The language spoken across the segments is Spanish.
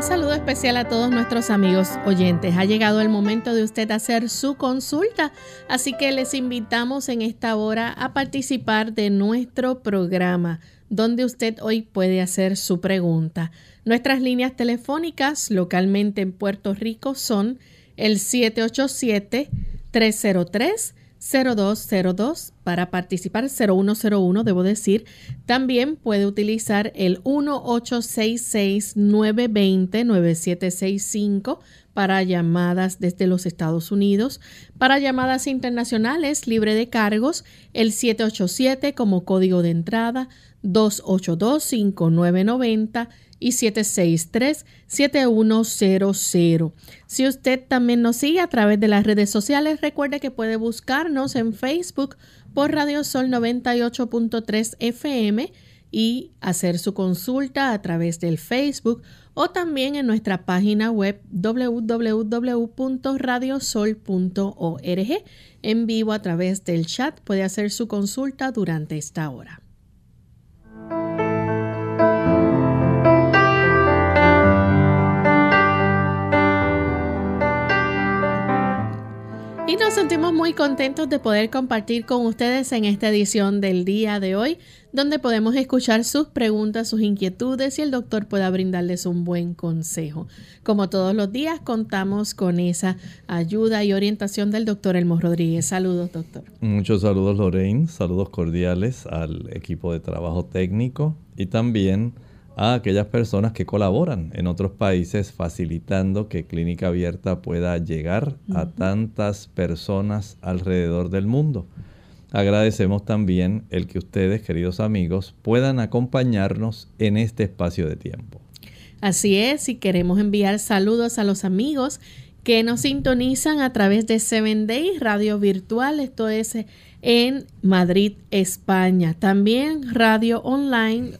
A todos nuestros amigos oyentes. Ha llegado el momento de usted hacer su consulta, así que les invitamos en esta hora a participar de nuestro programa, donde usted hoy puede hacer su pregunta. Nuestras líneas telefónicas localmente en Puerto Rico son el 787 303 0202 para participar 0101 debo decir. También puede utilizar el 1866-920-9765 para llamadas desde los Estados Unidos. Para llamadas internacionales libre de cargos, el 787 como código de entrada, 282-5990 y 763-7100. Si usted también nos sigue a través de las redes sociales, recuerde que puede buscarnos en Facebook por Radio Sol 98.3 FM y hacer su consulta a través del Facebook o también en nuestra página web www.radiosol.org. En vivo a través del chat puede hacer su consulta durante esta hora. Y nos sentimos muy contentos de poder compartir con ustedes en esta edición del día de hoy, donde podemos escuchar sus preguntas, sus inquietudes y el doctor pueda brindarles un buen consejo. Como todos los días, contamos con esa ayuda y orientación del doctor Elmo Rodríguez. Saludos, doctor. Muchos saludos, Lorraine. Saludos cordiales al equipo de trabajo técnico y también a aquellas personas que colaboran en otros países facilitando que Clínica Abierta pueda llegar a tantas personas alrededor del mundo. Agradecemos también el que ustedes, queridos amigos, puedan acompañarnos en este espacio de tiempo. Así es, y queremos enviar saludos a los amigos que nos sintonizan a través de Seven Days Radio Virtual, esto es en Madrid, España. También radio online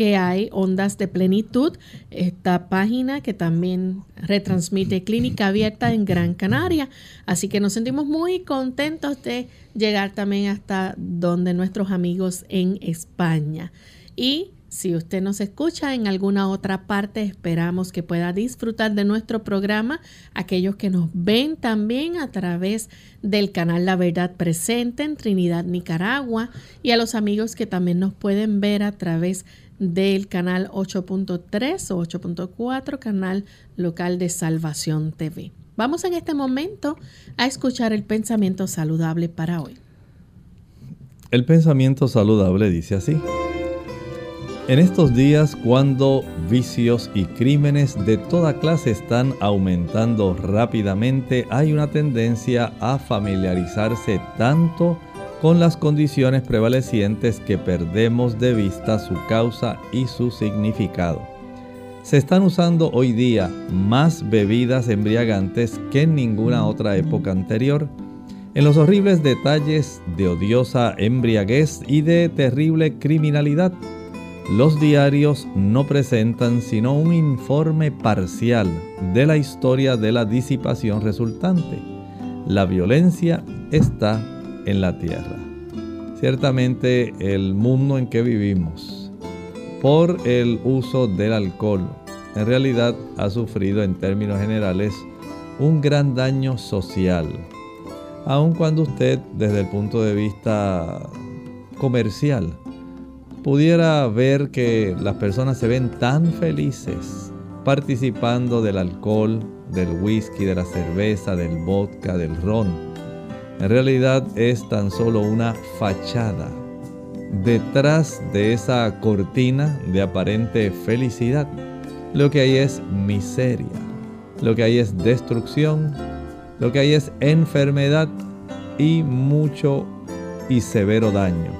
que hay Ondas de Plenitud, esta página que también retransmite Clínica Abierta en Gran Canaria. Así que nos sentimos muy contentos de llegar también hasta donde nuestros amigos en España. Y si usted nos escucha en alguna otra parte, esperamos que pueda disfrutar de nuestro programa. Aquellos que nos ven también a través del canal La Verdad Presente en Trinidad, Nicaragua. Y a los amigos que también nos pueden ver a través del canal 8.3 o 8.4, canal local de Salvación TV. Vamos en este momento a escuchar el pensamiento saludable para hoy. El pensamiento saludable dice así. En estos días cuando vicios y crímenes de toda clase están aumentando rápidamente, hay una tendencia a familiarizarse tanto con las condiciones prevalecientes que perdemos de vista su causa y su significado. Se están usando hoy día más bebidas embriagantes que en ninguna otra época anterior. en los horribles detalles de odiosa embriaguez y de terrible criminalidad. Los diarios no presentan sino un informe parcial de la historia de la disipación resultante. La violencia está en la tierra. Ciertamente el mundo en que vivimos, por el uso del alcohol, en realidad ha sufrido en términos generales un gran daño social aun cuando usted desde el punto de vista comercial pudiera ver que las personas se ven tan felices participando del alcohol, del whisky, de la cerveza, del vodka, del ron. En realidad es tan solo una fachada. Detrás de esa cortina de aparente felicidad, lo que hay es miseria, lo que hay es destrucción, lo que hay es enfermedad y mucho y severo daño.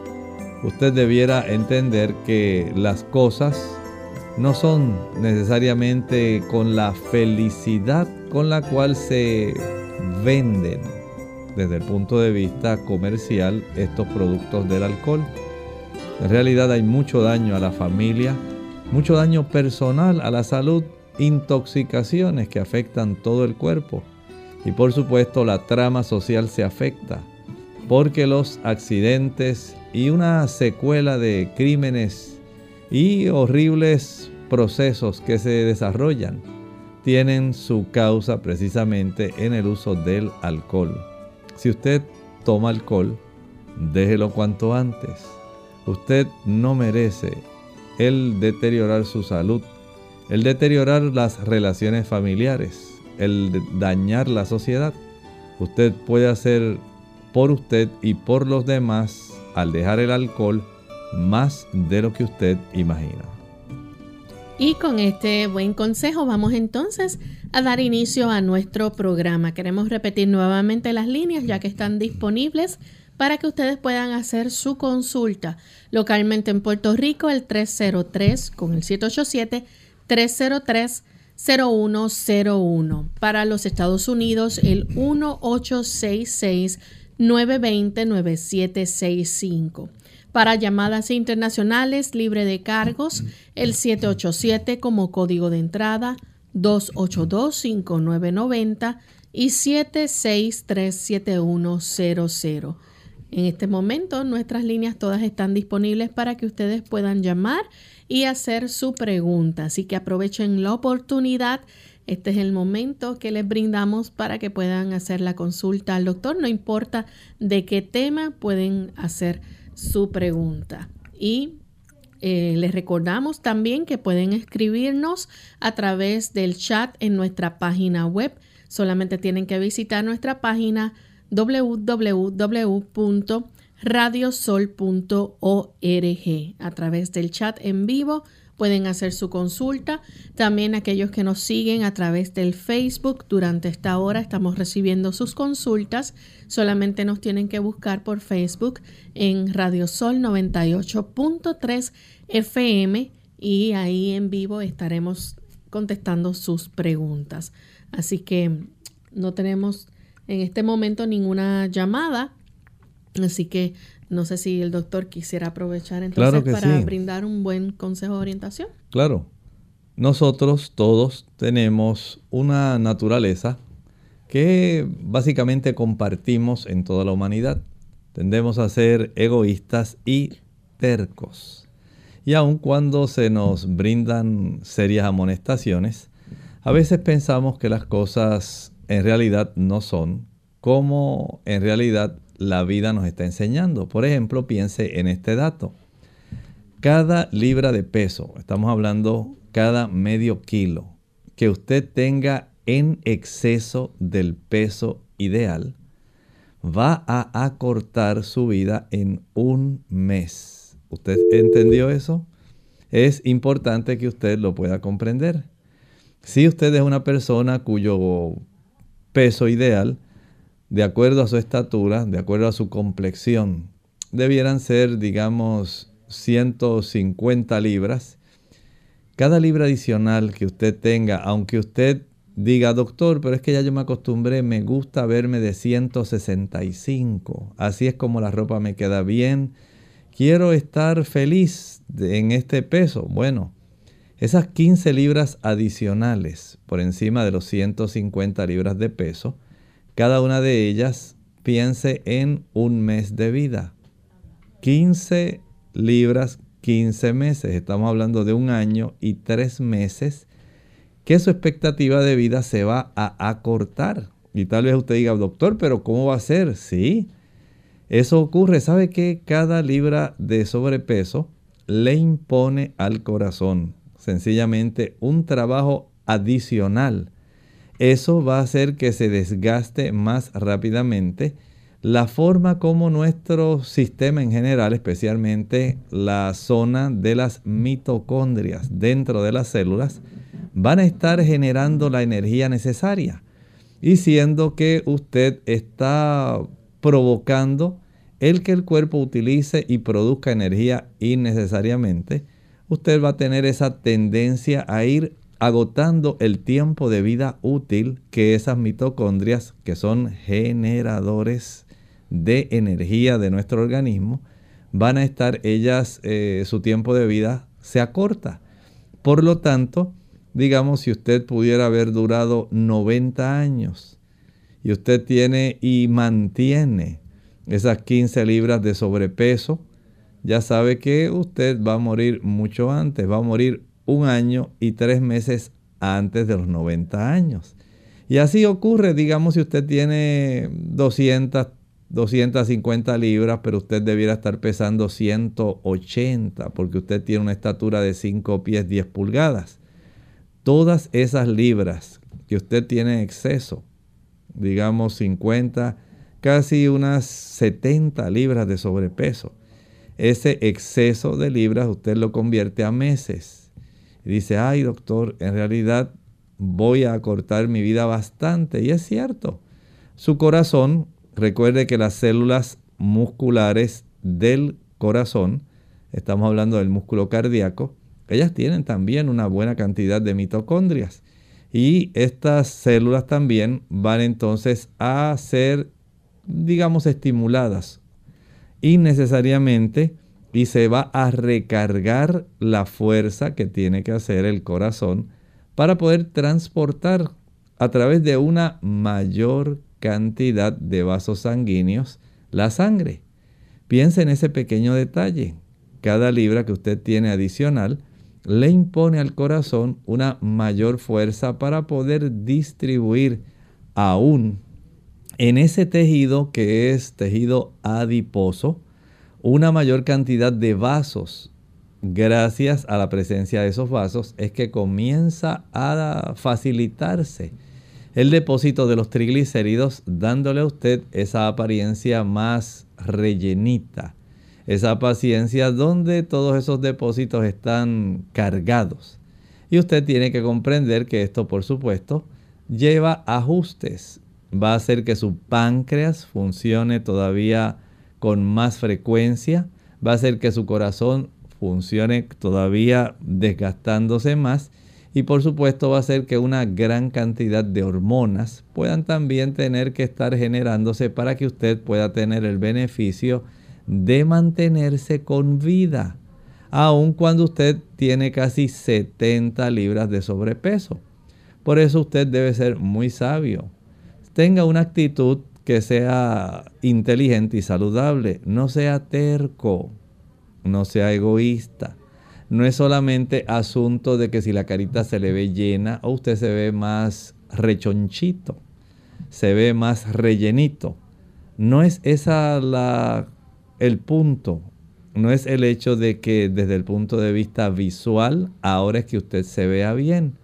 Usted debiera entender que las cosas no son necesariamente con la felicidad con la cual se venden desde el punto de vista comercial estos productos del alcohol. En realidad hay mucho daño a la familia, mucho daño personal a la salud, intoxicaciones que afectan todo el cuerpo. Y por supuesto la trama social se afecta porque los accidentes y una secuela de crímenes y horribles procesos que se desarrollan tienen su causa precisamente en el uso del alcohol. Si usted toma alcohol, déjelo cuanto antes. Usted no merece el deteriorar su salud, el deteriorar las relaciones familiares, el dañar la sociedad. Usted puede hacer por usted y por los demás al dejar el alcohol más de lo que usted imagina. Y con este buen consejo vamos entonces a dar inicio a nuestro programa. Queremos repetir nuevamente las líneas ya que están disponibles para que ustedes puedan hacer su consulta localmente en Puerto Rico el 303 con el 787 303 0101. Para los Estados Unidos, el 1866-920-9765. Para llamadas internacionales libre de cargos, el 787 como código de entrada, 282-5990 y 7637100. En este momento nuestras líneas todas están disponibles para que ustedes puedan llamar y hacer su pregunta. Así que aprovechen la oportunidad. Este es el momento que les brindamos para que puedan hacer la consulta al doctor. No importa de qué tema pueden hacer su pregunta. Y eh, les recordamos también que pueden escribirnos a través del chat en nuestra página web. Solamente tienen que visitar nuestra página www radiosol.org. A través del chat en vivo pueden hacer su consulta. También aquellos que nos siguen a través del Facebook, durante esta hora estamos recibiendo sus consultas. Solamente nos tienen que buscar por Facebook en Radiosol 98.3 FM y ahí en vivo estaremos contestando sus preguntas. Así que no tenemos en este momento ninguna llamada Así que no sé si el doctor quisiera aprovechar entonces para brindar un buen consejo de orientación. Claro. Nosotros todos tenemos una naturaleza que básicamente compartimos en toda la humanidad. Tendemos a ser egoístas y tercos. Y aun cuando se nos brindan serias amonestaciones, a veces pensamos que las cosas en realidad no son como en realidad la vida nos está enseñando. Por ejemplo, piense en este dato. Cada libra de peso, estamos hablando cada medio kilo, que usted tenga en exceso del peso ideal, va a acortar su vida en un mes. ¿Usted entendió eso? Es importante que usted lo pueda comprender. Si usted es una persona cuyo peso ideal de acuerdo a su estatura, de acuerdo a su complexión, debieran ser, digamos, 150 libras. Cada libra adicional que usted tenga, aunque usted diga, doctor, pero es que ya yo me acostumbré, me gusta verme de 165, así es como la ropa me queda bien, quiero estar feliz en este peso. Bueno, esas 15 libras adicionales por encima de los 150 libras de peso, cada una de ellas piense en un mes de vida. 15 libras, 15 meses. Estamos hablando de un año y tres meses que su expectativa de vida se va a acortar. Y tal vez usted diga, doctor, pero ¿cómo va a ser? Sí, eso ocurre. ¿Sabe que cada libra de sobrepeso le impone al corazón sencillamente un trabajo adicional? Eso va a hacer que se desgaste más rápidamente la forma como nuestro sistema en general, especialmente la zona de las mitocondrias dentro de las células, van a estar generando la energía necesaria. Y siendo que usted está provocando el que el cuerpo utilice y produzca energía innecesariamente, usted va a tener esa tendencia a ir agotando el tiempo de vida útil que esas mitocondrias, que son generadores de energía de nuestro organismo, van a estar ellas, eh, su tiempo de vida se acorta. Por lo tanto, digamos, si usted pudiera haber durado 90 años y usted tiene y mantiene esas 15 libras de sobrepeso, ya sabe que usted va a morir mucho antes, va a morir un año y tres meses antes de los 90 años. Y así ocurre, digamos, si usted tiene 200, 250 libras, pero usted debiera estar pesando 180 porque usted tiene una estatura de 5 pies 10 pulgadas. Todas esas libras que usted tiene en exceso, digamos 50, casi unas 70 libras de sobrepeso, ese exceso de libras usted lo convierte a meses. Y dice, ay doctor, en realidad voy a acortar mi vida bastante. Y es cierto, su corazón Recuerde que las células musculares del corazón, estamos hablando del músculo cardíaco, ellas tienen también una buena cantidad de mitocondrias. Y estas células también van entonces a ser, digamos, estimuladas innecesariamente y se va a recargar la fuerza que tiene que hacer el corazón para poder transportar a través de una mayor cantidad de vasos sanguíneos la sangre. Piense en ese pequeño detalle. Cada libra que usted tiene adicional le impone al corazón una mayor fuerza para poder distribuir aún en ese tejido que es tejido adiposo una mayor cantidad de vasos. Gracias a la presencia de esos vasos es que comienza a facilitarse el depósito de los triglicéridos, dándole a usted esa apariencia más rellenita, esa paciencia donde todos esos depósitos están cargados. Y usted tiene que comprender que esto, por supuesto, lleva ajustes. Va a hacer que su páncreas funcione todavía con más frecuencia, va a hacer que su corazón funcione todavía desgastándose más y por supuesto va a hacer que una gran cantidad de hormonas puedan también tener que estar generándose para que usted pueda tener el beneficio de mantenerse con vida, aun cuando usted tiene casi 70 libras de sobrepeso. Por eso usted debe ser muy sabio. Tenga una actitud que sea inteligente y saludable. No sea terco, no sea egoísta no es solamente asunto de que si la carita se le ve llena o usted se ve más rechonchito, se ve más rellenito. No es esa la, el punto. No es el hecho de que desde el punto de vista visual ahora es que usted se vea bien.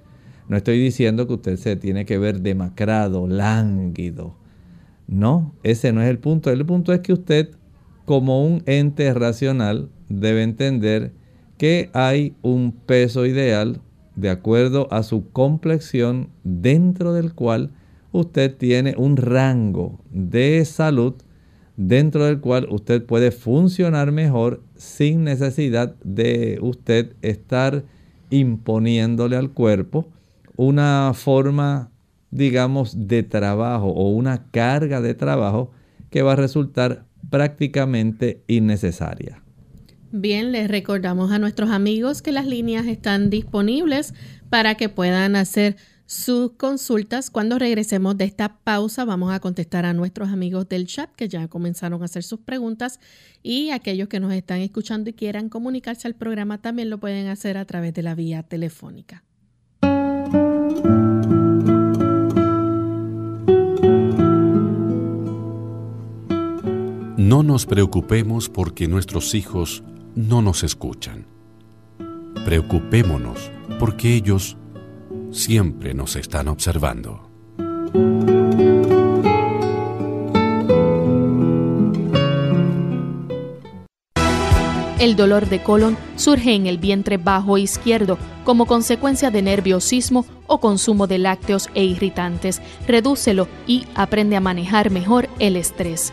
No estoy diciendo que usted se tiene que ver demacrado, lánguido. No, ese no es el punto. El punto es que usted, como un ente racional, debe entender que hay un peso ideal de acuerdo a su complexión dentro del cual usted tiene un rango de salud dentro del cual usted puede funcionar mejor sin necesidad de usted estar imponiéndole al cuerpo una forma digamos, de trabajo o una carga de trabajo que va a resultar prácticamente innecesaria. Bien, les recordamos a nuestros amigos que las líneas están disponibles para que puedan hacer sus consultas. Cuando regresemos de esta pausa vamos a contestar a nuestros amigos del chat que ya comenzaron a hacer sus preguntas y aquellos que nos están escuchando y quieran comunicarse al programa también lo pueden hacer a través de la vía telefónica. No nos preocupemos porque nuestros hijos no nos escuchan. Preocupémonos porque ellos siempre nos están observando. El dolor de colon surge en el vientre bajo izquierdo como consecuencia de nerviosismo o consumo de lácteos e irritantes. Redúcelo y aprende a manejar mejor el estrés.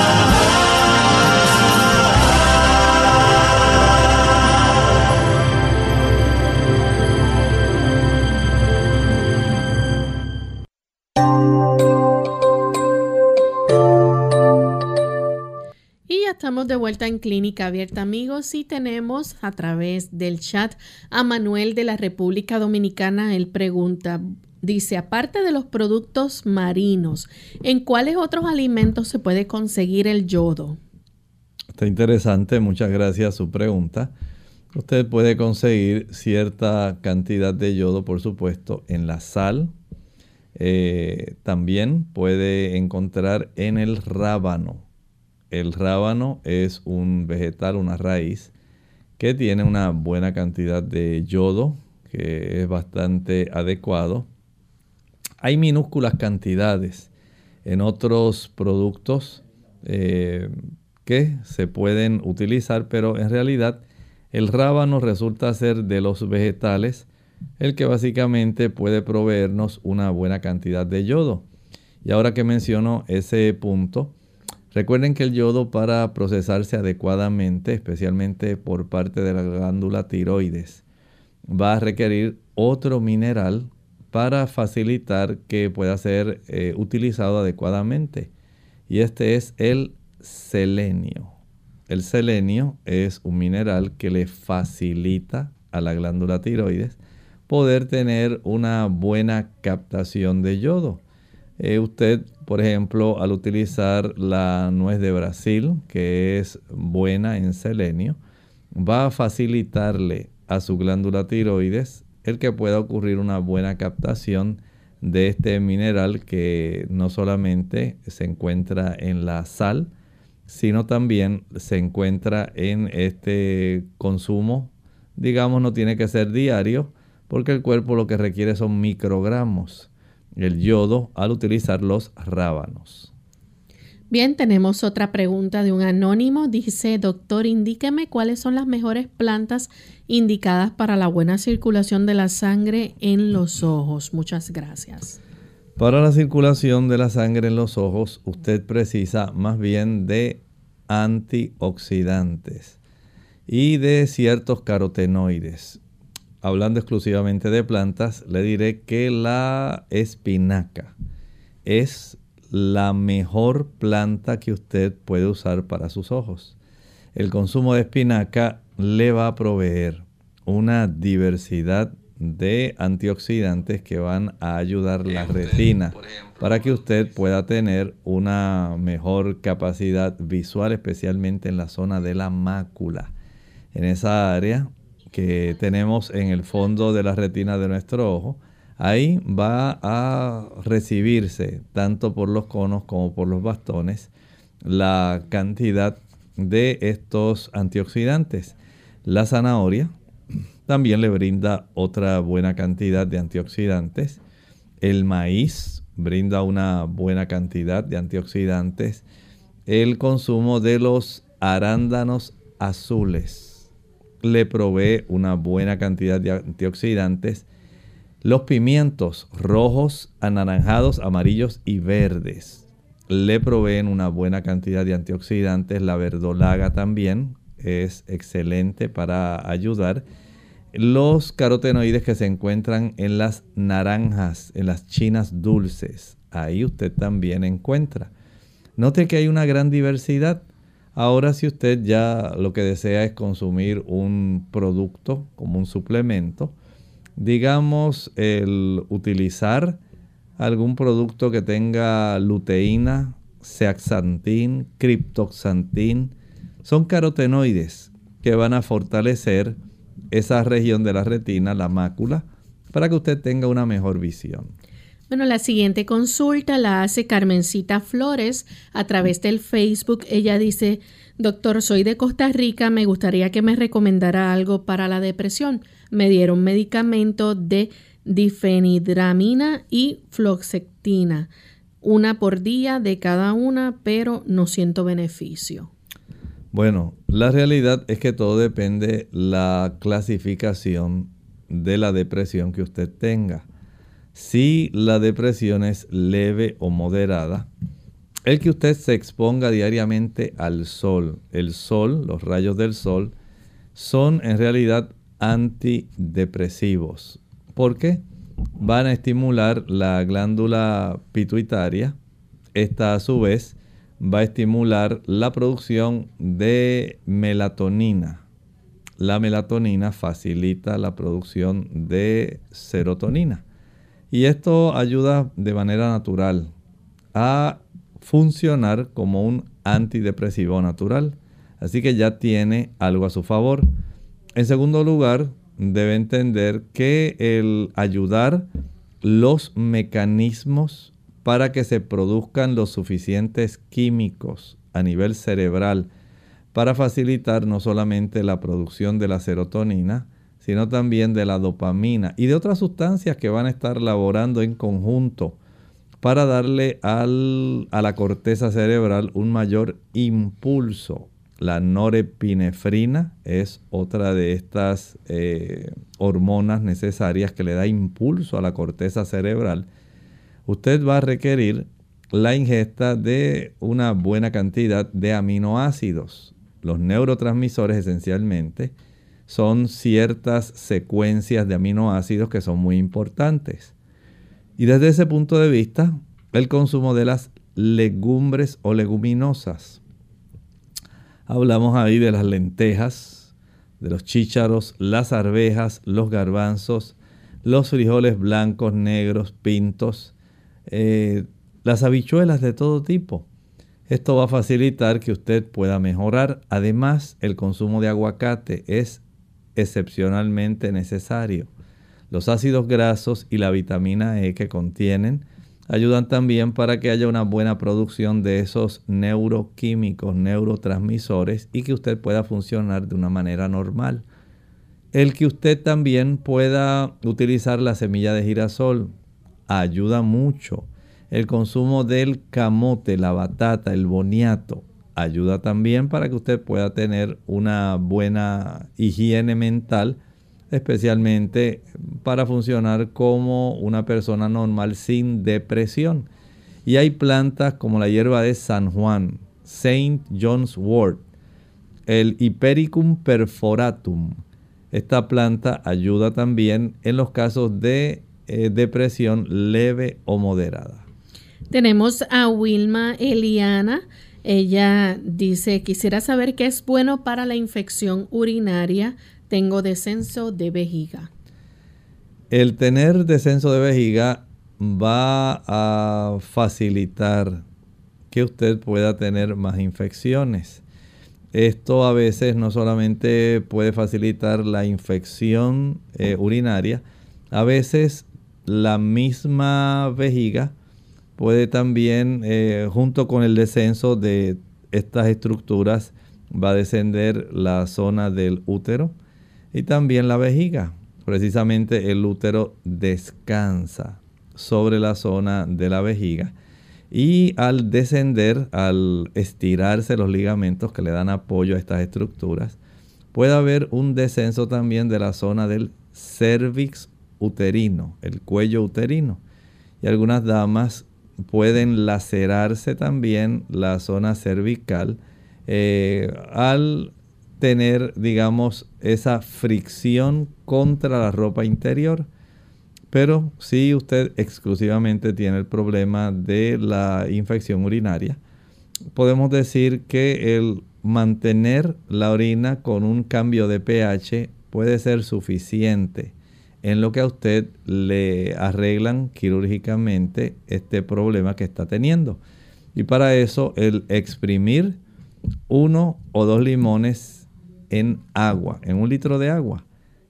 Estamos de vuelta en Clínica Abierta, amigos, y tenemos a través del chat a Manuel de la República Dominicana. Él pregunta, dice, aparte de los productos marinos, ¿en cuáles otros alimentos se puede conseguir el yodo? Está interesante, muchas gracias su pregunta. Usted puede conseguir cierta cantidad de yodo, por supuesto, en la sal. Eh, también puede encontrar en el rábano el rábano es un vegetal, una raíz, que tiene una buena cantidad de yodo, que es bastante adecuado. Hay minúsculas cantidades en otros productos eh, que se pueden utilizar, pero en realidad el rábano resulta ser de los vegetales el que básicamente puede proveernos una buena cantidad de yodo. Y ahora que menciono ese punto, Recuerden que el yodo para procesarse adecuadamente, especialmente por parte de la glándula tiroides, va a requerir otro mineral para facilitar que pueda ser eh, utilizado adecuadamente. Y este es el selenio. El selenio es un mineral que le facilita a la glándula tiroides poder tener una buena captación de yodo. Eh, usted, por ejemplo, al utilizar la nuez de Brasil, que es buena en selenio, va a facilitarle a su glándula tiroides el que pueda ocurrir una buena captación de este mineral que no solamente se encuentra en la sal, sino también se encuentra en este consumo, digamos, no tiene que ser diario, porque el cuerpo lo que requiere son microgramos el yodo al utilizar los rábanos. Bien, tenemos otra pregunta de un anónimo. Dice, doctor, indíqueme cuáles son las mejores plantas indicadas para la buena circulación de la sangre en los ojos. Muchas gracias. Para la circulación de la sangre en los ojos, usted precisa más bien de antioxidantes y de ciertos carotenoides hablando exclusivamente de plantas, le diré que la espinaca es la mejor planta que usted puede usar para sus ojos. El consumo de espinaca le va a proveer una diversidad de antioxidantes que van a ayudar la retina para que usted pueda tener una mejor capacidad visual, especialmente en la zona de la mácula. En esa área que tenemos en el fondo de la retina de nuestro ojo, ahí va a recibirse tanto por los conos como por los bastones la cantidad de estos antioxidantes. La zanahoria también le brinda otra buena cantidad de antioxidantes. El maíz brinda una buena cantidad de antioxidantes. El consumo de los arándanos azules le provee una buena cantidad de antioxidantes. Los pimientos rojos, anaranjados, amarillos y verdes le proveen una buena cantidad de antioxidantes. La verdolaga también es excelente para ayudar. Los carotenoides que se encuentran en las naranjas, en las chinas dulces, ahí usted también encuentra. Note que hay una gran diversidad. Ahora si usted ya lo que desea es consumir un producto como un suplemento, digamos el utilizar algún producto que tenga luteína, zeaxantin, criptoxantin, son carotenoides que van a fortalecer esa región de la retina, la mácula, para que usted tenga una mejor visión. Bueno, la siguiente consulta la hace Carmencita Flores a través del Facebook. Ella dice, doctor, soy de Costa Rica, me gustaría que me recomendara algo para la depresión. Me dieron medicamento de difenidramina y floxectina, una por día de cada una, pero no siento beneficio. Bueno, la realidad es que todo depende la clasificación de la depresión que usted tenga. Si la depresión es leve o moderada, el que usted se exponga diariamente al sol, el sol, los rayos del sol, son en realidad antidepresivos. ¿Por qué? Van a estimular la glándula pituitaria. Esta a su vez va a estimular la producción de melatonina. La melatonina facilita la producción de serotonina. Y esto ayuda de manera natural a funcionar como un antidepresivo natural. Así que ya tiene algo a su favor. En segundo lugar, debe entender que el ayudar los mecanismos para que se produzcan los suficientes químicos a nivel cerebral para facilitar no solamente la producción de la serotonina, sino también de la dopamina y de otras sustancias que van a estar laborando en conjunto para darle a la corteza cerebral un mayor impulso. La norepinefrina es otra de estas eh, hormonas necesarias que le da impulso a la corteza cerebral usted va a requerir la ingesta de una buena cantidad de aminoácidos. Los neurotransmisores esencialmente son ciertas secuencias de aminoácidos que son muy importantes. Y desde ese punto de vista, el consumo de las legumbres o leguminosas. Hablamos ahí de las lentejas, de los chícharos, las arvejas, los garbanzos, los frijoles blancos, negros, pintos, eh, las habichuelas de todo tipo. Esto va a facilitar que usted pueda mejorar. Además, el consumo de aguacate es excepcionalmente necesario. Los ácidos grasos y la vitamina E que contienen ayudan también para que haya una buena producción de esos neuroquímicos, neurotransmisores y que usted pueda funcionar de una manera normal. El que usted también pueda utilizar la semilla de girasol ayuda mucho. El consumo del camote, la batata, el boniato, ayuda también para que usted pueda tener una buena higiene mental, especialmente para funcionar como una persona normal sin depresión. Y hay plantas como la hierba de San Juan, Saint John's wort, el Hypericum perforatum. Esta planta ayuda también en los casos de eh, depresión leve o moderada. Tenemos a Wilma Eliana. Ella dice, quisiera saber qué es bueno para la infección urinaria. Tengo descenso de vejiga. El tener descenso de vejiga va a facilitar que usted pueda tener más infecciones. Esto a veces no solamente puede facilitar la infección eh, urinaria, a veces la misma vejiga puede también, eh, junto con el descenso de estas estructuras va a descender la zona del útero y también la vejiga. Precisamente el útero descansa sobre la zona de la vejiga y al descender, al estirarse los ligamentos que le dan apoyo a estas estructuras, puede haber un descenso también de la zona del cervix uterino, el cuello uterino. Y algunas damas pueden lacerarse también la zona cervical eh, al tener, digamos, esa fricción contra la ropa interior. Pero si usted exclusivamente tiene el problema de la infección urinaria, podemos decir que el mantener la orina con un cambio de pH puede ser suficiente en lo que a usted le arreglan quirúrgicamente este problema que está teniendo. Y para eso el exprimir uno o dos limones en agua, en un litro de agua,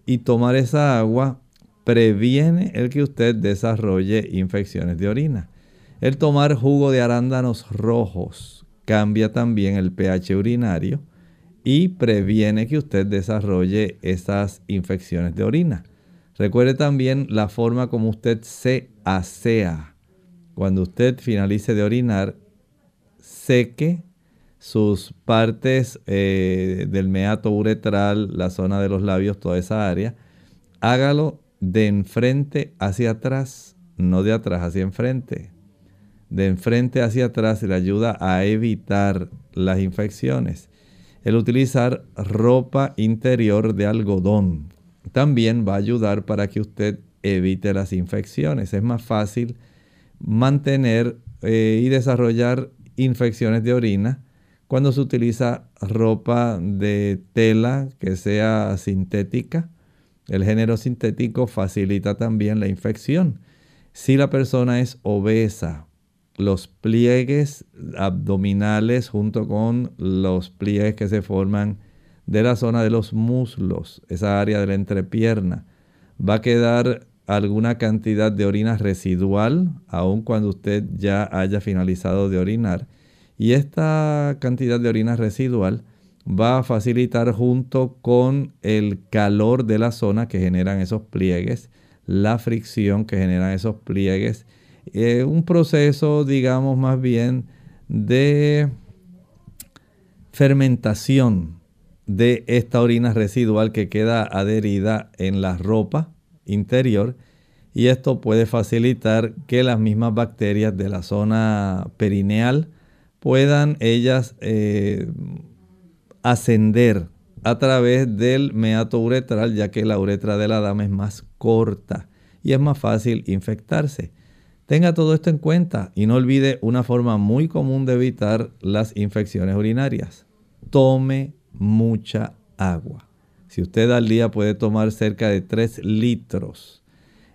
y tomar esa agua previene el que usted desarrolle infecciones de orina. El tomar jugo de arándanos rojos cambia también el pH urinario y previene que usted desarrolle esas infecciones de orina. Recuerde también la forma como usted se asea. Cuando usted finalice de orinar, seque sus partes eh, del meato uretral, la zona de los labios, toda esa área. Hágalo de enfrente hacia atrás, no de atrás hacia enfrente. De enfrente hacia atrás le ayuda a evitar las infecciones. El utilizar ropa interior de algodón también va a ayudar para que usted evite las infecciones. Es más fácil mantener eh, y desarrollar infecciones de orina cuando se utiliza ropa de tela que sea sintética. El género sintético facilita también la infección. Si la persona es obesa, los pliegues abdominales junto con los pliegues que se forman de la zona de los muslos, esa área de la entrepierna. Va a quedar alguna cantidad de orina residual, aun cuando usted ya haya finalizado de orinar. Y esta cantidad de orina residual va a facilitar junto con el calor de la zona que generan esos pliegues, la fricción que generan esos pliegues, eh, un proceso, digamos, más bien de fermentación de esta orina residual que queda adherida en la ropa interior y esto puede facilitar que las mismas bacterias de la zona perineal puedan ellas eh, ascender a través del meato uretral ya que la uretra de la dama es más corta y es más fácil infectarse. Tenga todo esto en cuenta y no olvide una forma muy común de evitar las infecciones urinarias. Tome mucha agua. Si usted al día puede tomar cerca de 3 litros,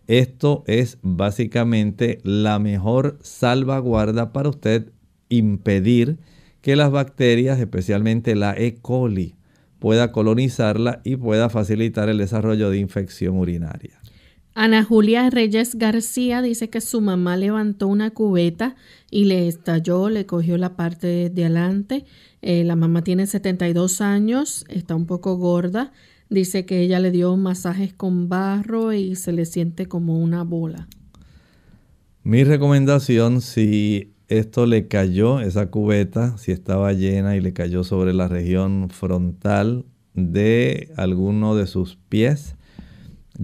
esto es básicamente la mejor salvaguarda para usted impedir que las bacterias, especialmente la E. coli, pueda colonizarla y pueda facilitar el desarrollo de infección urinaria. Ana Julia Reyes García dice que su mamá levantó una cubeta y le estalló, le cogió la parte de adelante. Eh, la mamá tiene 72 años, está un poco gorda. Dice que ella le dio masajes con barro y se le siente como una bola. Mi recomendación, si esto le cayó, esa cubeta, si estaba llena y le cayó sobre la región frontal de alguno de sus pies,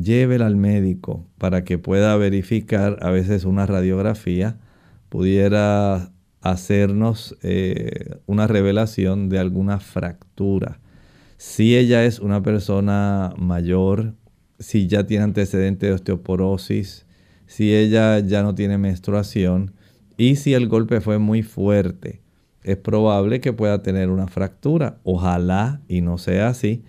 llévela al médico para que pueda verificar a veces una radiografía pudiera hacernos eh, una revelación de alguna fractura. Si ella es una persona mayor, si ya tiene antecedente de osteoporosis, si ella ya no tiene menstruación y si el golpe fue muy fuerte, es probable que pueda tener una fractura. Ojalá y no sea así,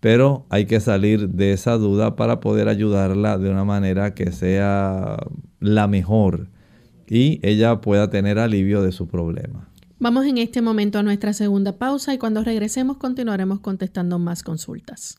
pero hay que salir de esa duda para poder ayudarla de una manera que sea la mejor y ella pueda tener alivio de su problema. Vamos en este momento a nuestra segunda pausa y cuando regresemos continuaremos contestando más consultas.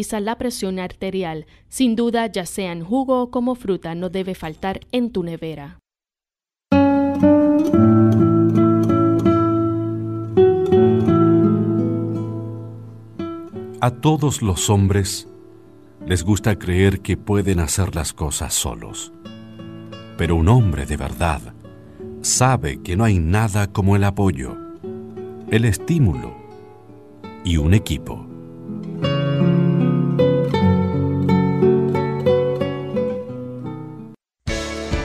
la presión arterial. Sin duda, ya sea en jugo o como fruta, no debe faltar en tu nevera. A todos los hombres les gusta creer que pueden hacer las cosas solos. Pero un hombre de verdad sabe que no hay nada como el apoyo el estímulo y un equipo.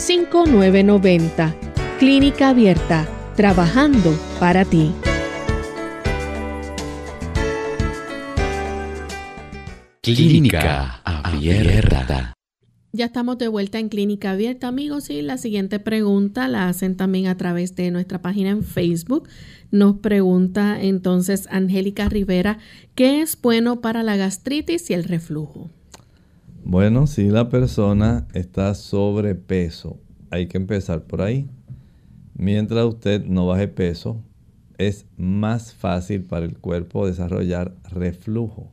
787-282-5990. Clínica Abierta, trabajando para ti. Clínica Abierta. Ya estamos de vuelta en Clínica Abierta, amigos, y la siguiente pregunta la hacen también a través de nuestra página en Facebook. Nos pregunta entonces Angélica Rivera, ¿qué es bueno para la gastritis y el reflujo? Bueno, si la persona está sobrepeso, hay que empezar por ahí. Mientras usted no baje peso, es más fácil para el cuerpo desarrollar reflujo.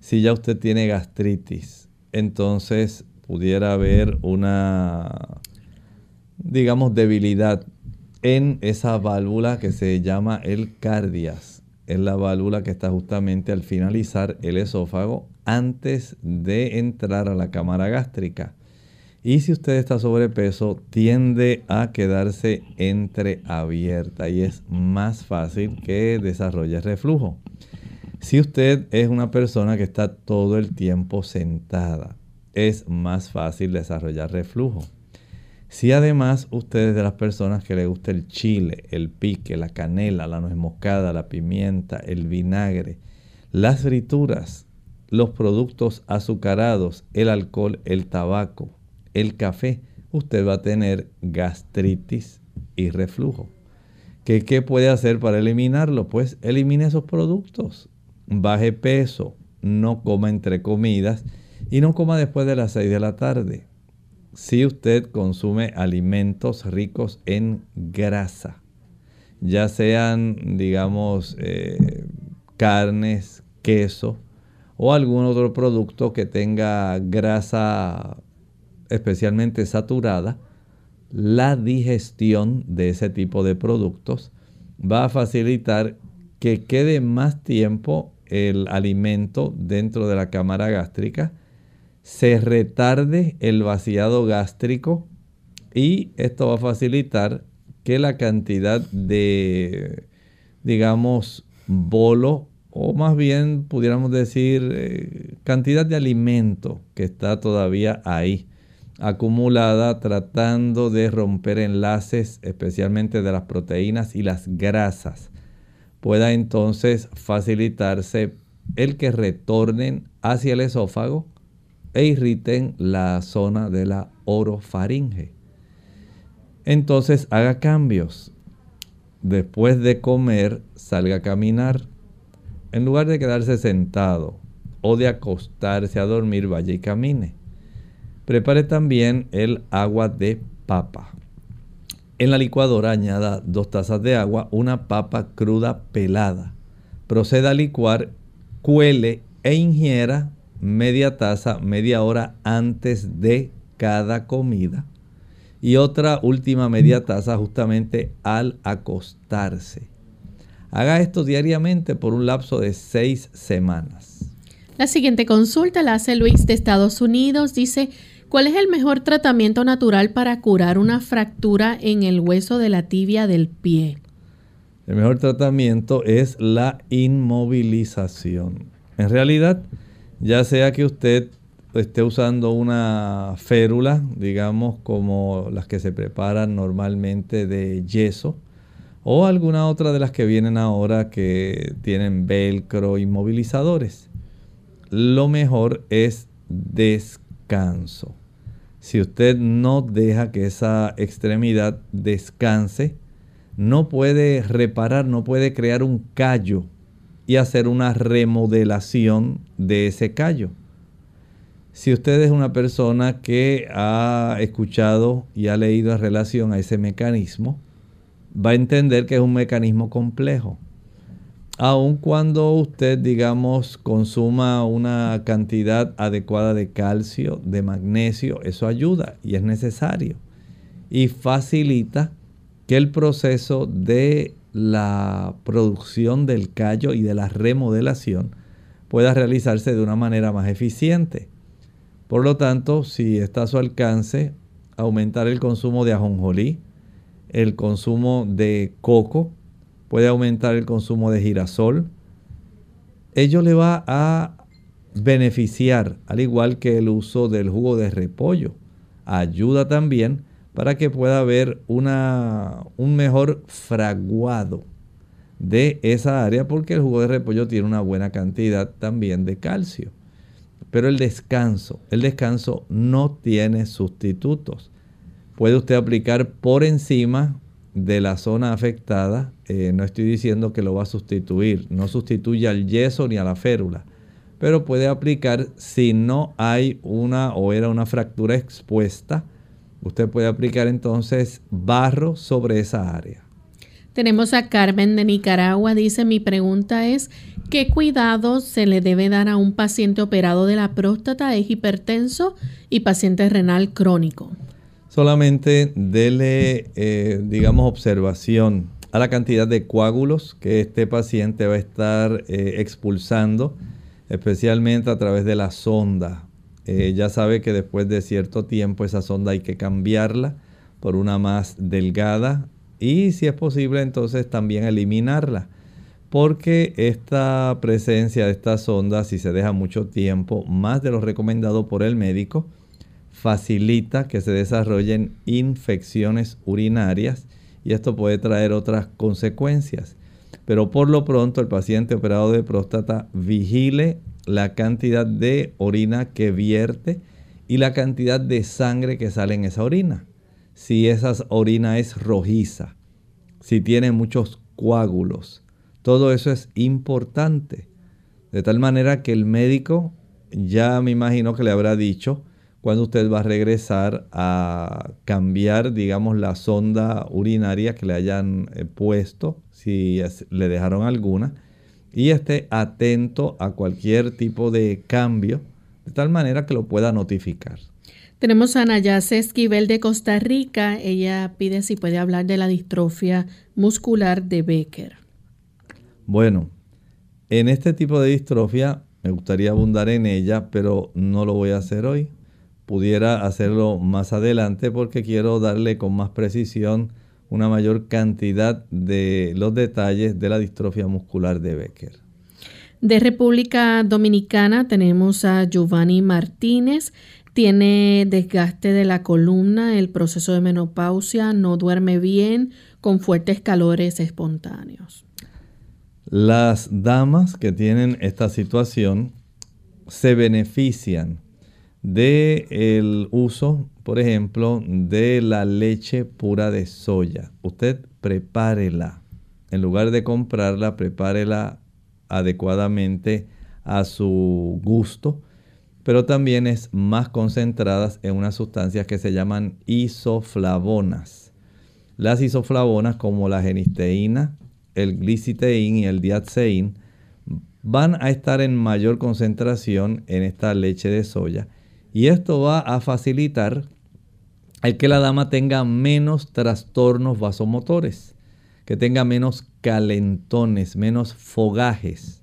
Si ya usted tiene gastritis, entonces pudiera haber una, digamos, debilidad en esa válvula que se llama el cardias. Es la válvula que está justamente al finalizar el esófago antes de entrar a la cámara gástrica. Y si usted está sobrepeso, tiende a quedarse entreabierta y es más fácil que desarrolle reflujo. Si usted es una persona que está todo el tiempo sentada, es más fácil desarrollar reflujo. Si además usted es de las personas que le gusta el chile, el pique, la canela, la nuez moscada, la pimienta, el vinagre, las frituras, los productos azucarados, el alcohol, el tabaco, el café, usted va a tener gastritis y reflujo. ¿Qué, ¿Qué puede hacer para eliminarlo? Pues elimine esos productos, baje peso, no coma entre comidas y no coma después de las 6 de la tarde. Si usted consume alimentos ricos en grasa, ya sean, digamos, eh, carnes, queso o algún otro producto que tenga grasa especialmente saturada, la digestión de ese tipo de productos va a facilitar que quede más tiempo el alimento dentro de la cámara gástrica se retarde el vaciado gástrico y esto va a facilitar que la cantidad de, digamos, bolo o más bien pudiéramos decir eh, cantidad de alimento que está todavía ahí acumulada tratando de romper enlaces especialmente de las proteínas y las grasas pueda entonces facilitarse el que retornen hacia el esófago e irriten la zona de la orofaringe. Entonces haga cambios. Después de comer, salga a caminar. En lugar de quedarse sentado o de acostarse a dormir, vaya y camine. Prepare también el agua de papa. En la licuadora añada dos tazas de agua, una papa cruda pelada. Proceda a licuar, cuele e ingiera media taza media hora antes de cada comida y otra última media taza justamente al acostarse. Haga esto diariamente por un lapso de seis semanas. La siguiente consulta la hace Luis de Estados Unidos. Dice, ¿cuál es el mejor tratamiento natural para curar una fractura en el hueso de la tibia del pie? El mejor tratamiento es la inmovilización. En realidad, ya sea que usted esté usando una férula, digamos como las que se preparan normalmente de yeso, o alguna otra de las que vienen ahora que tienen velcro inmovilizadores lo mejor es descanso. Si usted no deja que esa extremidad descanse, no puede reparar, no puede crear un callo y hacer una remodelación de ese callo. Si usted es una persona que ha escuchado y ha leído en relación a ese mecanismo, va a entender que es un mecanismo complejo aun cuando usted, digamos, consuma una cantidad adecuada de calcio, de magnesio, eso ayuda y es necesario. Y facilita que el proceso de la producción del callo y de la remodelación pueda realizarse de una manera más eficiente. Por lo tanto, si está a su alcance, aumentar el consumo de ajonjolí, el consumo de coco, puede aumentar el consumo de girasol. Ello le va a beneficiar, al igual que el uso del jugo de repollo. Ayuda también para que pueda haber una, un mejor fraguado de esa área, porque el jugo de repollo tiene una buena cantidad también de calcio. Pero el descanso, el descanso no tiene sustitutos. Puede usted aplicar por encima de la zona afectada, eh, no estoy diciendo que lo va a sustituir, no sustituye al yeso ni a la férula, pero puede aplicar si no hay una o era una fractura expuesta, usted puede aplicar entonces barro sobre esa área. Tenemos a Carmen de Nicaragua, dice mi pregunta es, ¿qué cuidado se le debe dar a un paciente operado de la próstata, es hipertenso y paciente renal crónico? Solamente dele, eh, digamos, observación a la cantidad de coágulos que este paciente va a estar eh, expulsando, especialmente a través de la sonda. Eh, ya sabe que después de cierto tiempo esa sonda hay que cambiarla por una más delgada y si es posible entonces también eliminarla porque esta presencia de esta sonda si se deja mucho tiempo más de lo recomendado por el médico facilita que se desarrollen infecciones urinarias y esto puede traer otras consecuencias. Pero por lo pronto el paciente operado de próstata vigile la cantidad de orina que vierte y la cantidad de sangre que sale en esa orina. Si esa orina es rojiza, si tiene muchos coágulos, todo eso es importante. De tal manera que el médico ya me imagino que le habrá dicho, cuando usted va a regresar a cambiar, digamos, la sonda urinaria que le hayan eh, puesto, si le dejaron alguna, y esté atento a cualquier tipo de cambio, de tal manera que lo pueda notificar. Tenemos a Nayase Esquivel de Costa Rica. Ella pide si puede hablar de la distrofia muscular de Becker. Bueno, en este tipo de distrofia me gustaría abundar en ella, pero no lo voy a hacer hoy pudiera hacerlo más adelante porque quiero darle con más precisión una mayor cantidad de los detalles de la distrofia muscular de Becker. De República Dominicana tenemos a Giovanni Martínez. Tiene desgaste de la columna, el proceso de menopausia, no duerme bien, con fuertes calores espontáneos. Las damas que tienen esta situación se benefician de el uso, por ejemplo, de la leche pura de soya. Usted prepárela. En lugar de comprarla, prepárela adecuadamente a su gusto, pero también es más concentradas en unas sustancias que se llaman isoflavonas. Las isoflavonas como la genisteína, el gliciteín y el diaceín van a estar en mayor concentración en esta leche de soya y esto va a facilitar el que la dama tenga menos trastornos vasomotores, que tenga menos calentones, menos fogajes.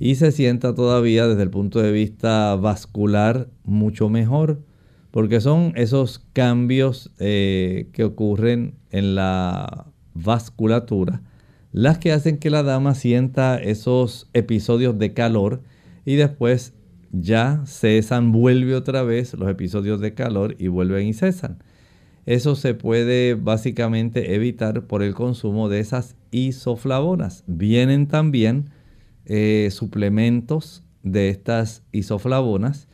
y se sienta todavía desde el punto de vista vascular mucho mejor, porque son esos cambios eh, que ocurren en la vasculatura las que hacen que la dama sienta esos episodios de calor y después ya cesan, vuelve otra vez los episodios de calor y vuelven y cesan. Eso se puede básicamente evitar por el consumo de esas isoflavonas. Vienen también eh, suplementos de estas isoflavonas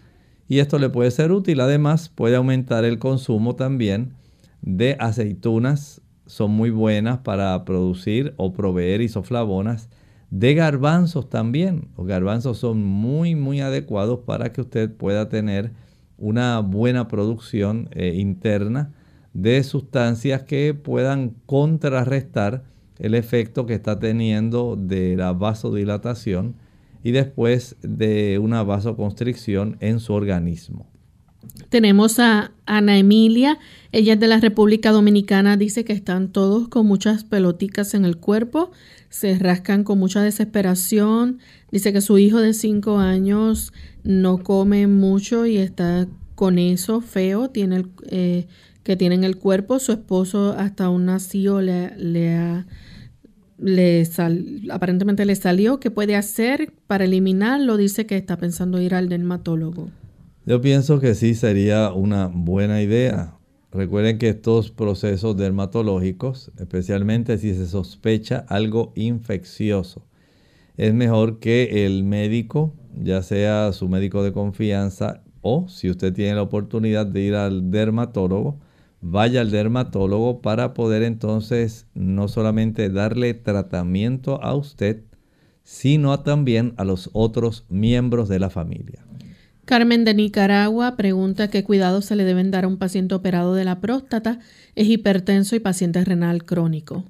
y esto le puede ser útil. Además puede aumentar el consumo también de aceitunas. Son muy buenas para producir o proveer isoflavonas. De garbanzos también. Los garbanzos son muy muy adecuados para que usted pueda tener una buena producción eh, interna de sustancias que puedan contrarrestar el efecto que está teniendo de la vasodilatación y después de una vasoconstricción en su organismo. Tenemos a Ana Emilia, ella es de la República Dominicana, dice que están todos con muchas peloticas en el cuerpo, se rascan con mucha desesperación, dice que su hijo de 5 años no come mucho y está con eso feo, tiene eh, que tiene en el cuerpo, su esposo hasta un nacido le, ha le aparentemente le salió. ¿Qué puede hacer para eliminarlo? Dice que está pensando ir al dermatólogo. Yo pienso que sí sería una buena idea. Recuerden que estos procesos dermatológicos, especialmente si se sospecha algo infeccioso, es mejor que el médico, ya sea su médico de confianza o si usted tiene la oportunidad de ir al dermatólogo, vaya al dermatólogo para poder entonces no solamente darle tratamiento a usted, sino también a los otros miembros de la familia. Carmen de Nicaragua pregunta qué cuidados se le deben dar a un paciente operado de la próstata, es hipertenso y paciente renal crónico.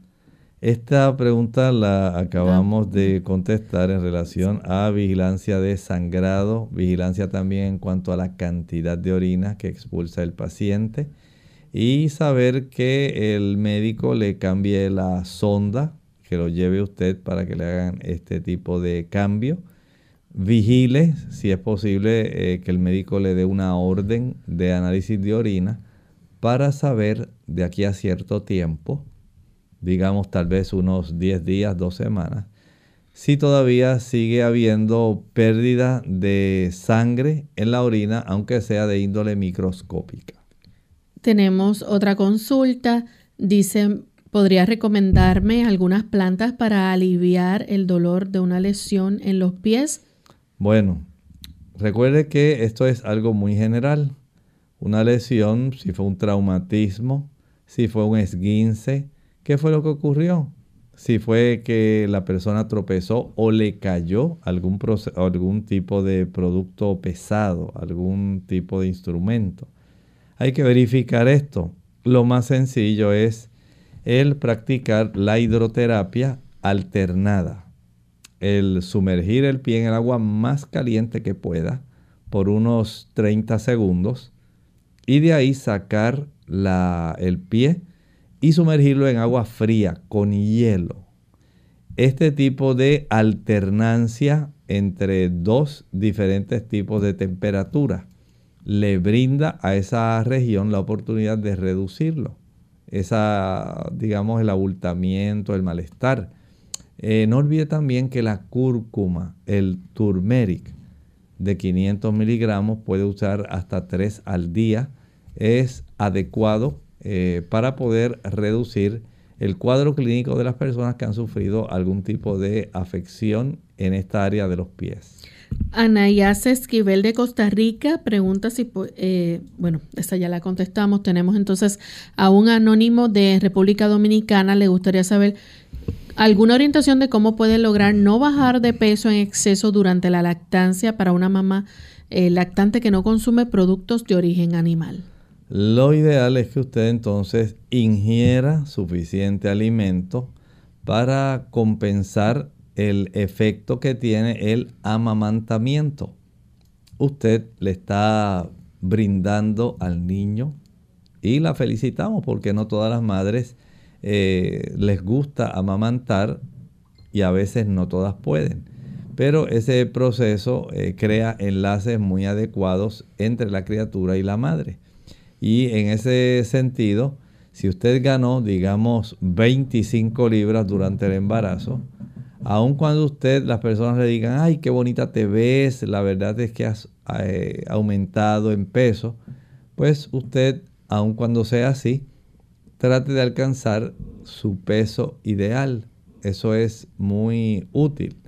Esta pregunta la acabamos de contestar en relación a vigilancia de sangrado, vigilancia también en cuanto a la cantidad de orina que expulsa el paciente y saber que el médico le cambie la sonda, que lo lleve usted para que le hagan este tipo de cambio. Vigile, si es posible, eh, que el médico le dé una orden de análisis de orina para saber de aquí a cierto tiempo, digamos tal vez unos 10 días, 2 semanas, si todavía sigue habiendo pérdida de sangre en la orina, aunque sea de índole microscópica. Tenemos otra consulta. Dice, ¿podría recomendarme algunas plantas para aliviar el dolor de una lesión en los pies? Bueno, recuerde que esto es algo muy general. Una lesión, si fue un traumatismo, si fue un esguince, ¿qué fue lo que ocurrió? Si fue que la persona tropezó o le cayó algún, algún tipo de producto pesado, algún tipo de instrumento hay que verificar esto. Lo más sencillo es el practicar la hidroterapia alternada. El sumergir el pie en el agua más caliente que pueda por unos 30 segundos y de ahí sacar el pie y sumergirlo en agua fría con hielo. Este tipo de alternancia entre dos diferentes tipos de temperatura le brinda a esa región la oportunidad de reducirlo. Esa, digamos, el abultamiento, el malestar. Eh, no olvide también que la cúrcuma, el turmeric de 500 miligramos, puede usar hasta 3 al día. Es adecuado eh, para poder reducir el cuadro clínico de las personas que han sufrido algún tipo de afección en esta área de los pies. Anayase Esquivel de Costa Rica pregunta si, eh, bueno, esa ya la contestamos. Tenemos entonces a un anónimo de República Dominicana. Le gustaría saber alguna orientación de cómo puede lograr no bajar de peso en exceso durante la lactancia para una mamá eh, lactante que no consume productos de origen animal. Lo ideal es que usted entonces ingiera suficiente alimento para compensar el efecto que tiene el amamantamiento. Usted le está brindando al niño y la felicitamos porque no todas las madres eh, les gusta amamantar y a veces no todas pueden. pero ese proceso eh, crea enlaces muy adecuados entre la criatura y la madre. Y en ese sentido, si usted ganó, digamos, 25 libras durante el embarazo, aun cuando usted, las personas le digan, ay, qué bonita te ves, la verdad es que has eh, aumentado en peso, pues usted, aun cuando sea así, trate de alcanzar su peso ideal. Eso es muy útil.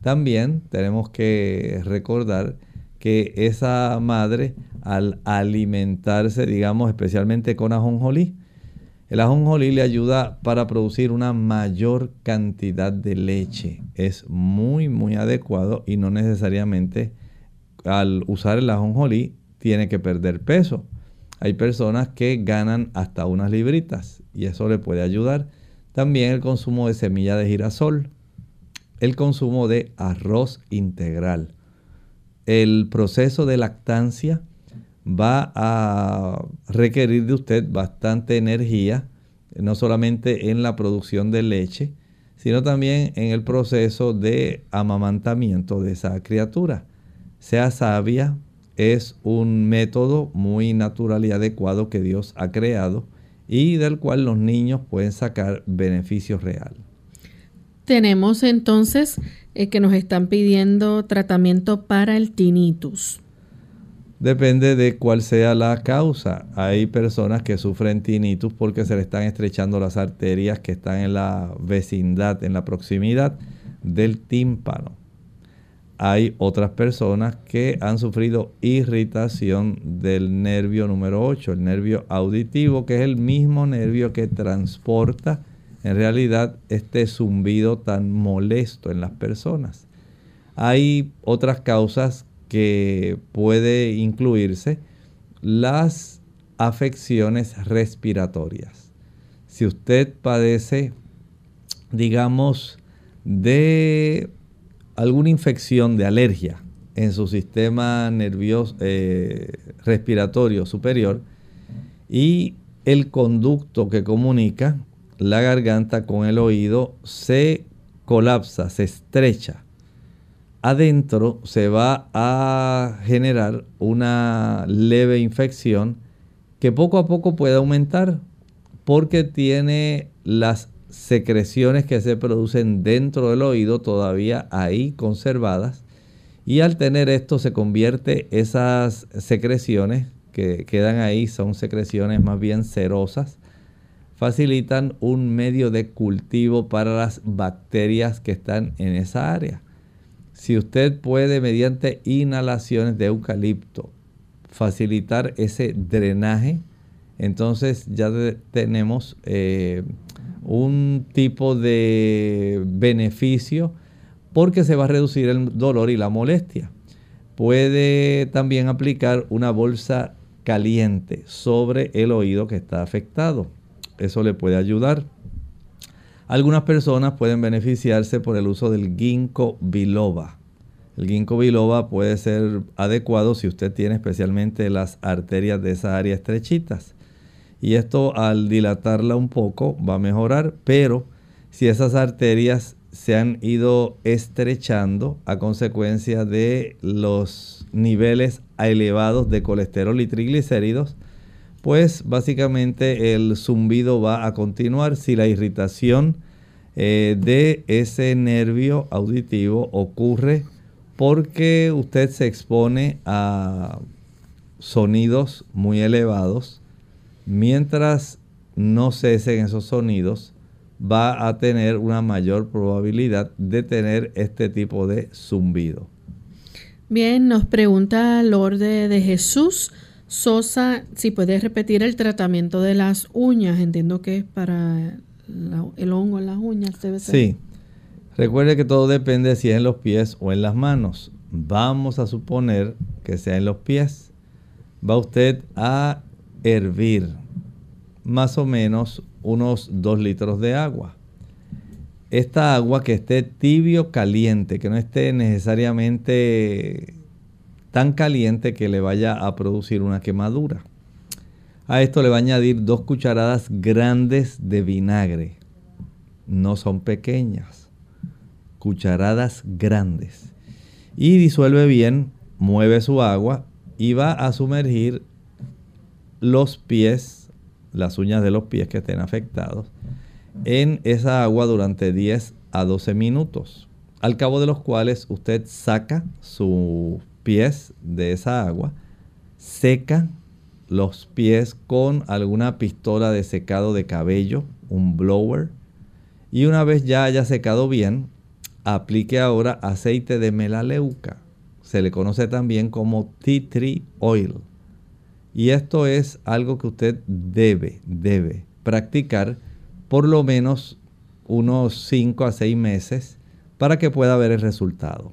También tenemos que recordar que esa madre al alimentarse, digamos, especialmente con ajonjolí, el ajonjolí le ayuda para producir una mayor cantidad de leche. Es muy, muy adecuado y no necesariamente al usar el ajonjolí tiene que perder peso. Hay personas que ganan hasta unas libritas y eso le puede ayudar. También el consumo de semilla de girasol, el consumo de arroz integral. El proceso de lactancia va a requerir de usted bastante energía, no solamente en la producción de leche, sino también en el proceso de amamantamiento de esa criatura. Sea sabia, es un método muy natural y adecuado que Dios ha creado y del cual los niños pueden sacar beneficio real. Tenemos entonces eh, que nos están pidiendo tratamiento para el tinnitus. Depende de cuál sea la causa. Hay personas que sufren tinnitus porque se le están estrechando las arterias que están en la vecindad, en la proximidad del tímpano. Hay otras personas que han sufrido irritación del nervio número 8, el nervio auditivo, que es el mismo nervio que transporta en realidad este zumbido tan molesto en las personas. Hay otras causas que puede incluirse las afecciones respiratorias. Si usted padece, digamos, de alguna infección de alergia en su sistema nervioso eh, respiratorio superior y el conducto que comunica la garganta con el oído se colapsa, se estrecha. Adentro se va a generar una leve infección que poco a poco puede aumentar porque tiene las secreciones que se producen dentro del oído todavía ahí conservadas y al tener esto se convierte esas secreciones que quedan ahí son secreciones más bien cerosas facilitan un medio de cultivo para las bacterias que están en esa área. Si usted puede mediante inhalaciones de eucalipto facilitar ese drenaje, entonces ya tenemos eh, un tipo de beneficio porque se va a reducir el dolor y la molestia. Puede también aplicar una bolsa caliente sobre el oído que está afectado. Eso le puede ayudar. Algunas personas pueden beneficiarse por el uso del ginkgo biloba. El ginkgo biloba puede ser adecuado si usted tiene especialmente las arterias de esa área estrechitas. Y esto al dilatarla un poco va a mejorar, pero si esas arterias se han ido estrechando a consecuencia de los niveles elevados de colesterol y triglicéridos, pues básicamente el zumbido va a continuar si la irritación eh, de ese nervio auditivo ocurre porque usted se expone a sonidos muy elevados. Mientras no cesen esos sonidos, va a tener una mayor probabilidad de tener este tipo de zumbido. Bien, nos pregunta Lorde de Jesús. Sosa, si puede repetir el tratamiento de las uñas, entiendo que es para el hongo en las uñas, debe ser. Sí. Recuerde que todo depende si es en los pies o en las manos. Vamos a suponer que sea en los pies. Va usted a hervir más o menos unos 2 litros de agua. Esta agua que esté tibio caliente, que no esté necesariamente tan caliente que le vaya a producir una quemadura. A esto le va a añadir dos cucharadas grandes de vinagre. No son pequeñas. cucharadas grandes. Y disuelve bien, mueve su agua y va a sumergir los pies, las uñas de los pies que estén afectados, en esa agua durante 10 a 12 minutos. Al cabo de los cuales usted saca sus pies de esa agua, seca los pies con alguna pistola de secado de cabello, un blower, y una vez ya haya secado bien, aplique ahora aceite de melaleuca. Se le conoce también como tea tree oil. Y esto es algo que usted debe, debe practicar por lo menos unos 5 a 6 meses para que pueda ver el resultado.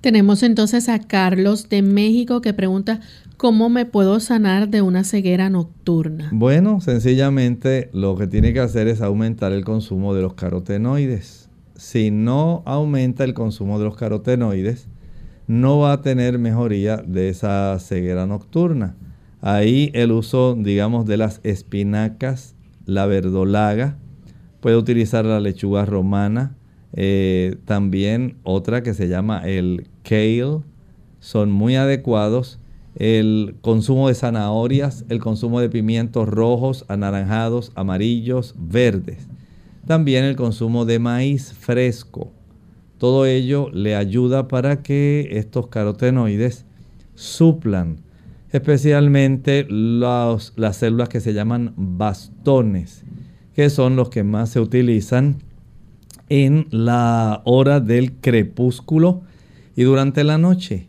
Tenemos entonces a Carlos de México que pregunta, ¿cómo me puedo sanar de una ceguera nocturna? Bueno, sencillamente lo que tiene que hacer es aumentar el consumo de los carotenoides. Si no aumenta el consumo de los carotenoides, no va a tener mejoría de esa ceguera nocturna. Ahí el uso, digamos, de las espinacas, la verdolaga, puede utilizar la lechuga romana, eh, también otra que se llama el kale, son muy adecuados. El consumo de zanahorias, el consumo de pimientos rojos, anaranjados, amarillos, verdes. También el consumo de maíz fresco. Todo ello le ayuda para que estos carotenoides suplan especialmente las células que se llaman bastones, que son los que más se utilizan en la hora del crepúsculo y durante la noche.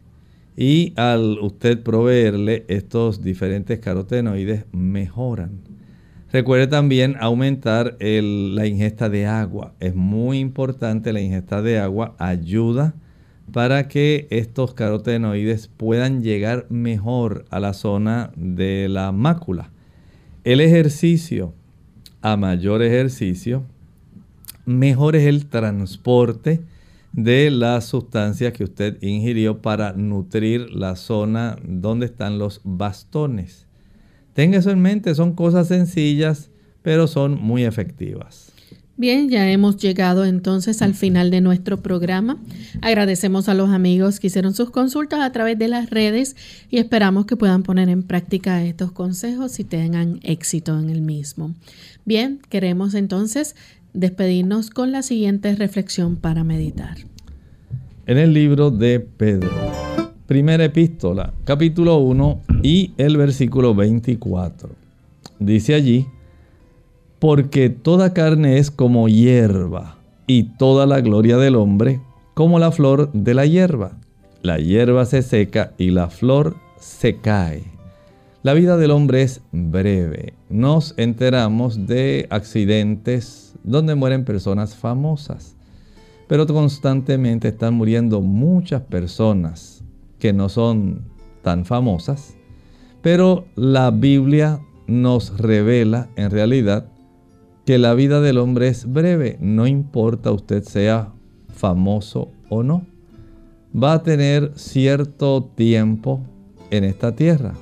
Y al usted proveerle estos diferentes carotenoides, mejoran. Recuerde también aumentar la ingesta de agua. Es muy importante la ingesta de agua. Ayuda para que estos carotenoides puedan llegar mejor a la zona de la mácula. El ejercicio, a mayor ejercicio, mejor es el transporte de las sustancias que usted ingirió para nutrir la zona donde están los bastones. Tenga eso en mente, son cosas sencillas, pero son muy efectivas. Bien, ya hemos llegado entonces al final de nuestro programa. Agradecemos a los amigos que hicieron sus consultas a través de las redes y esperamos que puedan poner en práctica estos consejos y tengan éxito en el mismo. Bien, queremos entonces despedirnos con la siguiente reflexión para meditar. En el libro de Pedro, primera epístola, capítulo 1 y el versículo 24. Dice allí, porque toda carne es como hierba y toda la gloria del hombre como la flor de la hierba. La hierba se seca y la flor se cae. La vida del hombre es breve. Nos enteramos de accidentes, donde mueren personas famosas. Pero constantemente están muriendo muchas personas que no son tan famosas. Pero la Biblia nos revela en realidad que la vida del hombre es breve. No importa usted sea famoso o no. Va a tener cierto tiempo en esta tierra.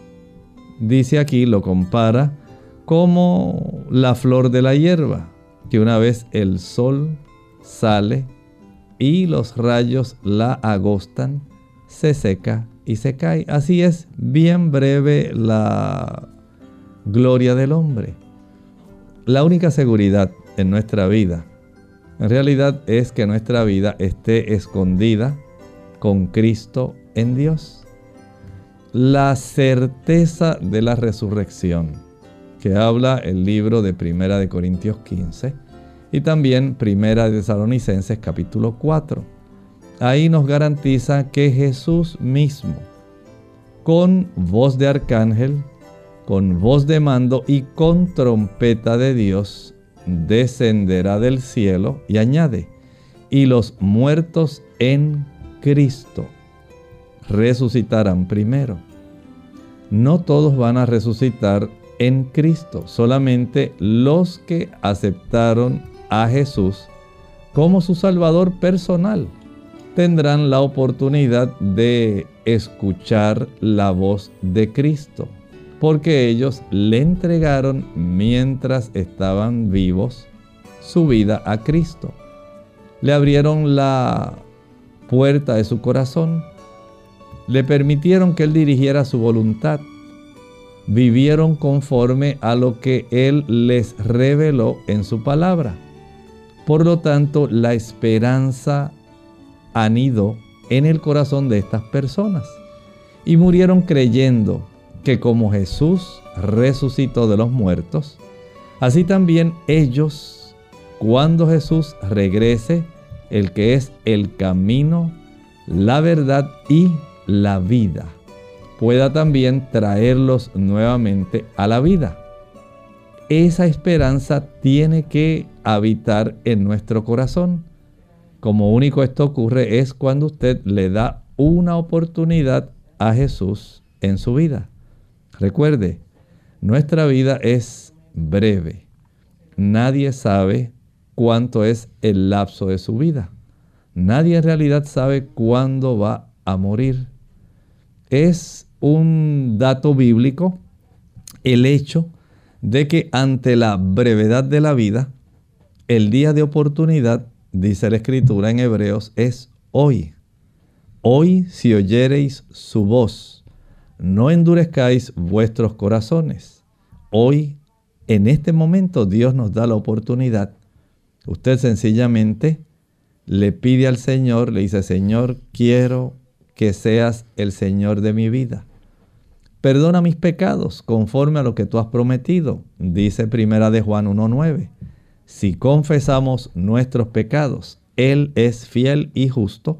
Dice aquí, lo compara como la flor de la hierba que una vez el sol sale y los rayos la agostan, se seca y se cae. Así es bien breve la gloria del hombre. La única seguridad en nuestra vida, en realidad, es que nuestra vida esté escondida con Cristo en Dios. La certeza de la resurrección que habla el libro de Primera de Corintios 15 y también Primera de Tesalonicenses capítulo 4. Ahí nos garantiza que Jesús mismo, con voz de arcángel, con voz de mando y con trompeta de Dios, descenderá del cielo y añade, y los muertos en Cristo resucitarán primero. No todos van a resucitar en Cristo. Solamente los que aceptaron a Jesús como su Salvador personal tendrán la oportunidad de escuchar la voz de Cristo, porque ellos le entregaron mientras estaban vivos su vida a Cristo. le abrieron la puerta de su corazón, le permitieron que Él dirigiera su voluntad, vivieron conforme a lo que Él les reveló en su palabra. Por lo tanto, la esperanza anidó en el corazón de estas personas y murieron creyendo que como Jesús resucitó de los muertos, así también ellos, cuando Jesús regrese, el que es el camino, la verdad y la vida, pueda también traerlos nuevamente a la vida. Esa esperanza tiene que habitar en nuestro corazón. Como único esto ocurre es cuando usted le da una oportunidad a Jesús en su vida. Recuerde, nuestra vida es breve. Nadie sabe cuánto es el lapso de su vida. Nadie en realidad sabe cuándo va a morir. Es un dato bíblico el hecho de que ante la brevedad de la vida, el día de oportunidad, dice la escritura en Hebreos, es hoy. Hoy si oyereis su voz, no endurezcáis vuestros corazones. Hoy, en este momento, Dios nos da la oportunidad. Usted sencillamente le pide al Señor, le dice, Señor, quiero que seas el Señor de mi vida. Perdona mis pecados conforme a lo que tú has prometido, dice Primera de Juan 1.9. Si confesamos nuestros pecados, Él es fiel y justo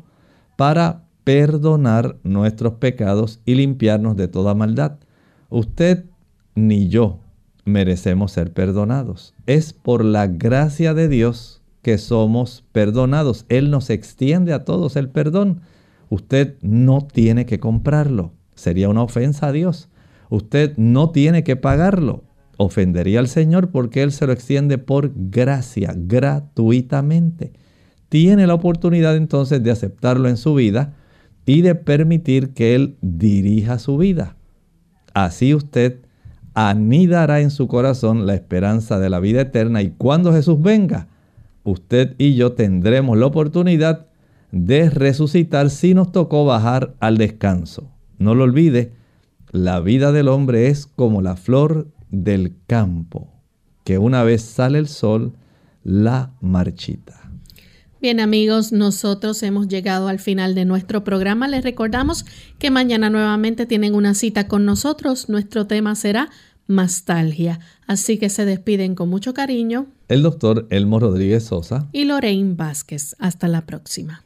para perdonar nuestros pecados y limpiarnos de toda maldad. Usted ni yo merecemos ser perdonados. Es por la gracia de Dios que somos perdonados. Él nos extiende a todos el perdón. Usted no tiene que comprarlo. Sería una ofensa a Dios. Usted no tiene que pagarlo. Ofendería al Señor porque Él se lo extiende por gracia, gratuitamente. Tiene la oportunidad entonces de aceptarlo en su vida y de permitir que Él dirija su vida. Así usted anidará en su corazón la esperanza de la vida eterna y cuando Jesús venga, usted y yo tendremos la oportunidad de resucitar si nos tocó bajar al descanso. No lo olvide, la vida del hombre es como la flor del campo, que una vez sale el sol, la marchita. Bien amigos, nosotros hemos llegado al final de nuestro programa. Les recordamos que mañana nuevamente tienen una cita con nosotros. Nuestro tema será nostalgia. Así que se despiden con mucho cariño. El doctor Elmo Rodríguez Sosa. Y Lorraine Vázquez. Hasta la próxima.